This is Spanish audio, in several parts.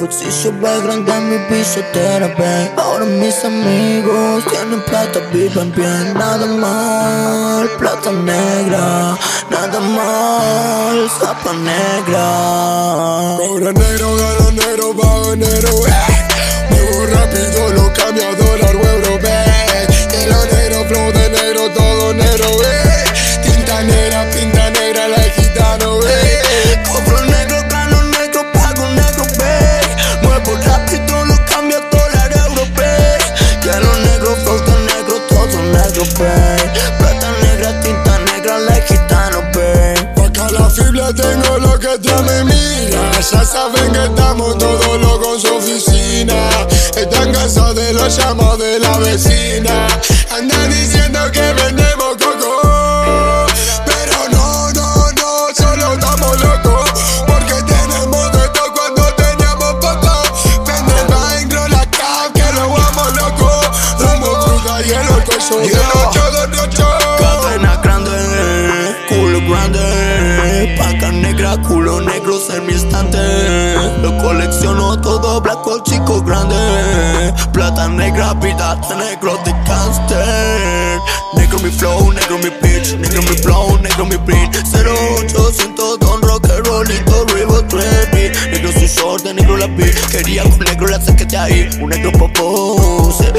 bolsillo ve grande mi billetera, babe Ahora mis amigos tienen plata, viven bien Nada mal, plata negra Nada mal, zapa negra. Pobre negro, gana negro, Plata negra, tinta negra, la gitano, babe Acá la fibra tengo lo que te me mira. Ya saben que estamos todos locos en su oficina. Están cansados de los llamados de la vecina y de ocho, de ocho Cadena grande, culo grande. Paca negra, culo negro, ser mi estante Lo colecciono todo, blanco, chico grande. Plata negra, vida de negro de gangster. Negro mi flow, negro mi pitch Negro mi flow, negro mi beat. 0800 Don Rock, Rolito, River, Trevi. Negro su short, de negro la vi Quería con negro la saqué de ahí. Un negro popose,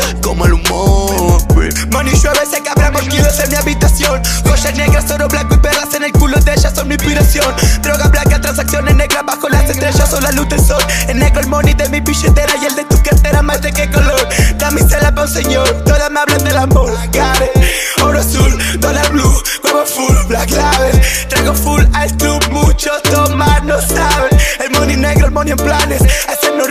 en mi habitación. Joyas negras, oro blanco y perlas en el culo de ellas son mi inspiración. Droga blanca, transacciones negras bajo las estrellas son la luz del sol. En negro el money de mi billetera y el de tu cartera más de qué color. Damisela pa' un señor, todas me hablan del amor. It. oro azul, dólar blue, huevo full, black label. Traigo full al club, muchos tomar no saben. El money negro, el money en planes Hacernos